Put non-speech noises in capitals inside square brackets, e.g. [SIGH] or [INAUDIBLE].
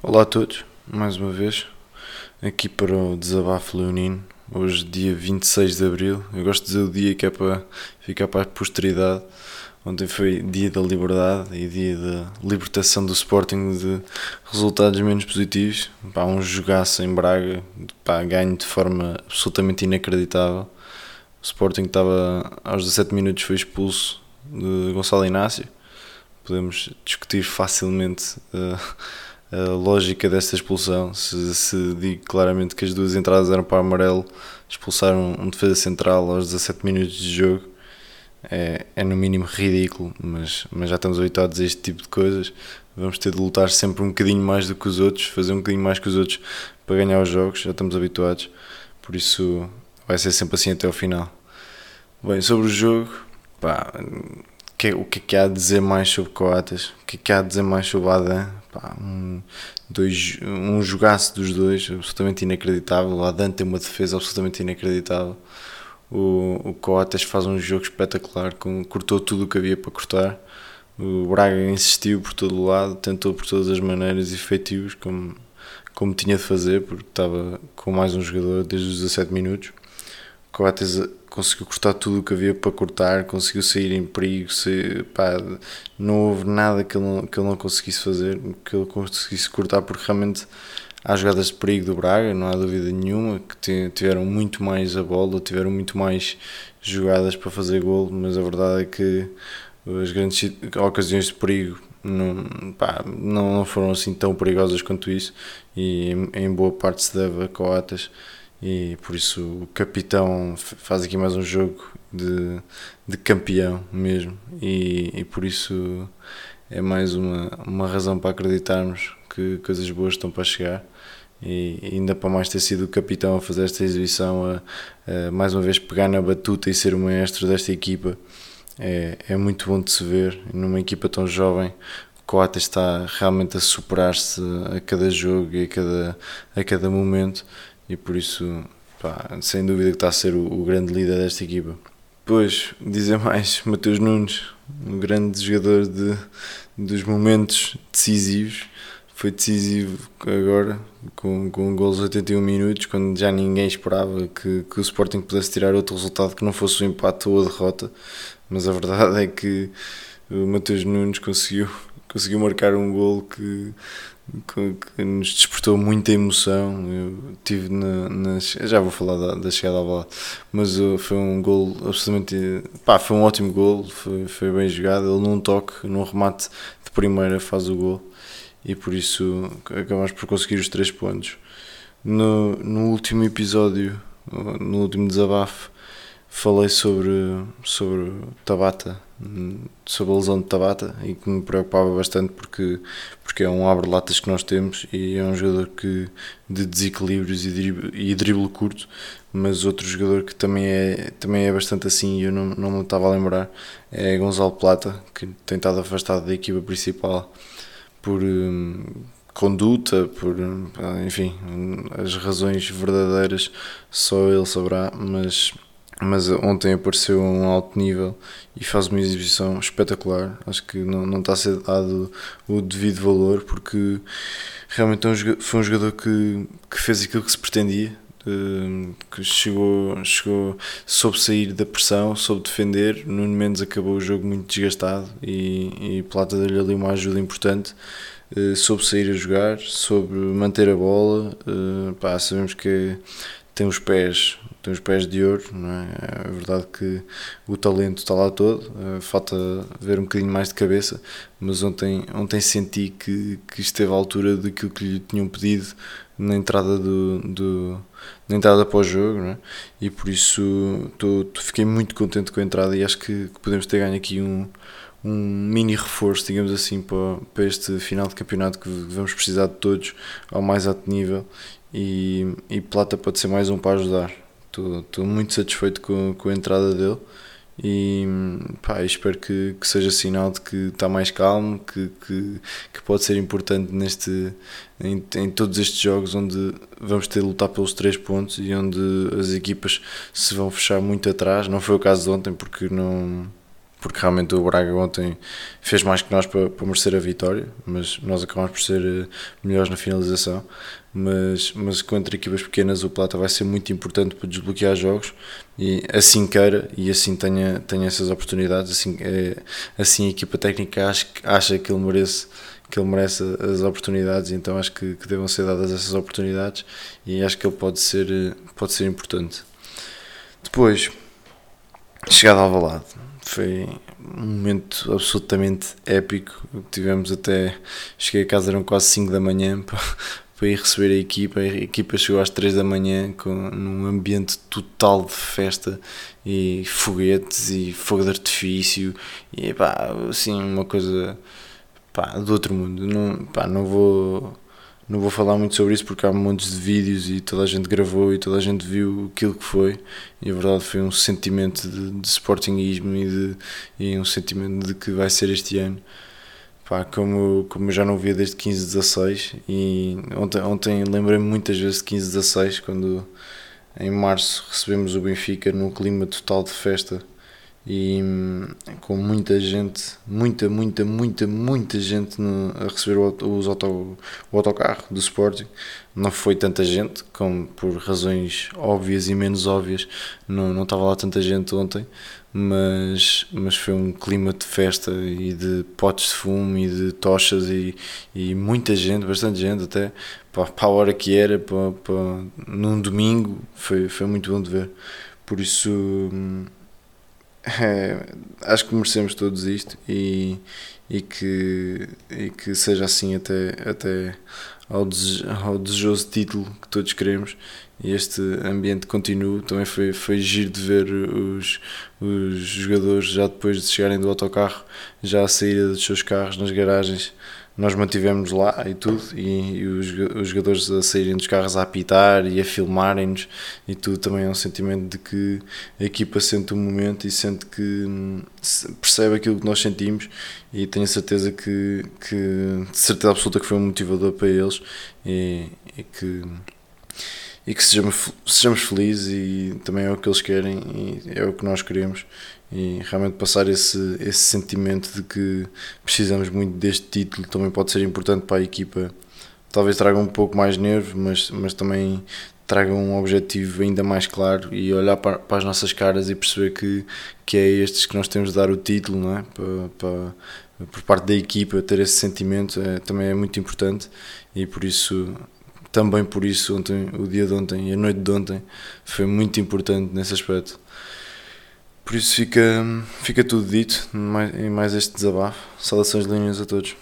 Olá a todos, mais uma vez, aqui para o Desabafo Leonino, hoje dia 26 de Abril, eu gosto de dizer o dia que é para ficar para a posteridade, ontem foi dia da liberdade e dia da libertação do Sporting de resultados menos positivos, pá, um jogaço em Braga, pá, ganho de forma absolutamente inacreditável, o Sporting estava aos 17 minutos foi expulso de Gonçalo Inácio, podemos discutir facilmente... Uh, a lógica desta expulsão. Se, se digo claramente que as duas entradas eram para amarelo, expulsaram um defesa central aos 17 minutos de jogo. É, é no mínimo ridículo, mas, mas já estamos habituados a este tipo de coisas. Vamos ter de lutar sempre um bocadinho mais do que os outros, fazer um bocadinho mais que os outros para ganhar os jogos, já estamos habituados. Por isso vai ser sempre assim até ao final. Bem, sobre o jogo, pá, que, o que é que há a dizer mais sobre Coates? O que é que há a dizer mais sobre Adam? Pá, um, dois, um jogaço dos dois, absolutamente inacreditável. O Adam tem uma defesa absolutamente inacreditável. O, o Coates faz um jogo espetacular, com, cortou tudo o que havia para cortar. O Braga insistiu por todo o lado, tentou por todas as maneiras efetivos, como, como tinha de fazer, porque estava com mais um jogador desde os 17 minutos. Coates conseguiu cortar tudo o que havia para cortar, conseguiu sair em perigo, pá, não houve nada que ele não, que ele não conseguisse fazer, que ele conseguisse cortar, porque realmente há jogadas de perigo do Braga, não há dúvida nenhuma, que tiveram muito mais a bola, tiveram muito mais jogadas para fazer gol, mas a verdade é que as grandes ocasiões de perigo não, pá, não, não foram assim tão perigosas quanto isso e em, em boa parte se deve a Coates e por isso o capitão faz aqui mais um jogo de, de campeão mesmo. E, e por isso é mais uma, uma razão para acreditarmos que coisas boas estão para chegar. E ainda para mais ter sido o capitão a fazer esta exibição a, a mais uma vez pegar na batuta e ser o maestro desta equipa é, é muito bom de se ver numa equipa tão jovem. Coates está realmente a superar-se a cada jogo e a cada, a cada momento e por isso, pá, sem dúvida que está a ser o, o, grande líder desta equipa. Depois, dizer mais, [LAUGHS] Mateus Nunes, um grande jogador de, dos momentos decisivos, foi decisivo agora, com, com gols de 81 minutos, quando já ninguém esperava que, que o Sporting pudesse tirar outro resultado que não fosse o empate ou a derrota, mas a verdade é que o Mateus Nunes conseguiu, conseguiu marcar um gol que que, nos despertou muita emoção. Eu tive na, na já vou falar da, da chegada à bola, mas uh, foi um gol absolutamente, pá, foi um ótimo gol, foi, foi bem jogado. Ele num toque, num remate de primeira faz o gol e por isso acabamos por conseguir os três pontos. No, no último episódio, no último desabafo, falei sobre, sobre Tabata, sobre a lesão de Tabata e que me preocupava bastante porque, porque é um abre-latas que nós temos e é um jogador que, de desequilíbrios e drible, e drible curto, mas outro jogador que também é, também é bastante assim e eu não, não me estava a lembrar é Gonzalo Plata, que tem estado afastado da equipa principal por hum, conduta, por enfim, as razões verdadeiras só ele saberá, mas mas ontem apareceu a um alto nível e faz uma exibição espetacular. Acho que não, não está a ser dado o devido valor porque realmente é foi um jogador que, que fez aquilo que se pretendia. Eh, que chegou, chegou, soube sair da pressão, soube defender. Nuno Mendes acabou o jogo muito desgastado e, e Plata deu-lhe ali uma ajuda importante. Uh, soube sair a jogar, soube manter a bola. Uh, pá, sabemos que tem os pés tem os pés de ouro, não é? É verdade que o talento está lá todo, eh, falta ver um bocadinho mais de cabeça, mas ontem, ontem senti que, que esteve à altura daquilo que lhe tinham pedido na entrada do, do na entrada para o jogo, é? E por isso tô, tô, fiquei muito contente com a entrada e acho que, que podemos ter ganho aqui um, um mini reforço, digamos assim, para, para este final de campeonato que vamos precisar de todos ao mais alto nível e, e Plata pode ser mais um para ajudar. Estou muito satisfeito com, com a entrada dele e pá, espero que, que seja sinal de que está mais calmo, que, que, que pode ser importante neste, em, em, todos estes jogos onde vamos ter de lutar pelos três pontos e onde as equipas se vão fechar muito atrás. Não foi o caso de ontem porque não, porque realmente o Braga ontem fez mais que nós para, para merecer a vitória, mas nós acabamos por ser eh, melhores na finalização. Mas, mas contra equipas pequenas o Plata vai ser muito importante para desbloquear jogos e assim queira e assim tenha, tenha essas oportunidades, assim, é, assim a equipa técnica acha, acha que ele merece que ele merece as oportunidades, então acho que, que devem ser dadas essas oportunidades e acho que ele pode ser, eh, pode ser importante. Depois, chegada ao Valado, foi um momento absolutamente épico. Tivemos até. Cheguei a casa, eram quase 5 da manhã [LAUGHS] para, para ir receber a equipa. A equipa chegou às 3 da manhã com, num ambiente total de festa e foguetes e fogo de artifício e pá, assim, uma coisa pá, do outro mundo. Não, pá, não vou não vou falar muito sobre isso porque há montes de vídeos e toda a gente gravou e toda a gente viu aquilo que foi. E a verdade foi um sentimento de, de sportingismo e, de, e um sentimento de que vai ser este ano. Pá, como, como eu já não via desde 15, 16 e ontem, ontem lembrei-me muitas vezes de 15, 16 quando em março recebemos o Benfica num clima total de festa e com muita gente, muita, muita, muita, muita gente no, a receber o, os auto, o autocarro do Sporting. Não foi tanta gente, como por razões óbvias e menos óbvias, não, não estava lá tanta gente ontem, mas, mas foi um clima de festa e de potes de fumo e de tochas e, e muita gente, bastante gente até, para, para a hora que era, para, para, num domingo, foi, foi muito bom de ver. Por isso hum, é, acho que merecemos todos isto e, e, que, e que seja assim até, até ao, dese, ao desejoso título que todos queremos e este ambiente continua. Também foi, foi giro de ver os, os jogadores já depois de chegarem do autocarro, já a saída dos seus carros nas garagens nós mantivemos lá e tudo, e, e os, os, jogadores a saírem dos carros a apitar e a filmarem-nos, e tudo também é um sentimento de que a equipa sente o momento e sente que percebe aquilo que nós sentimos, e tenho certeza que, que de certeza absoluta que foi um motivador para eles, e, e que e que sejamos, sejamos felizes e também é o que eles querem e é o que nós queremos e realmente passar esse, esse sentimento de que precisamos muito deste título também pode ser importante para a equipa. Talvez traga um pouco mais nervo, mas, mas também traga um objetivo ainda mais claro e olhar para, para as nossas caras e perceber que, que é estes que nós temos de dar o título, não é? Para, para, por parte da equipa, ter esse sentimento é, também é muito importante e por isso também por isso ontem, o dia de ontem e a noite de ontem foi muito importante nesse aspecto. Por isso fica, fica tudo dito em mais este desabafo. Saudações linhas a todos.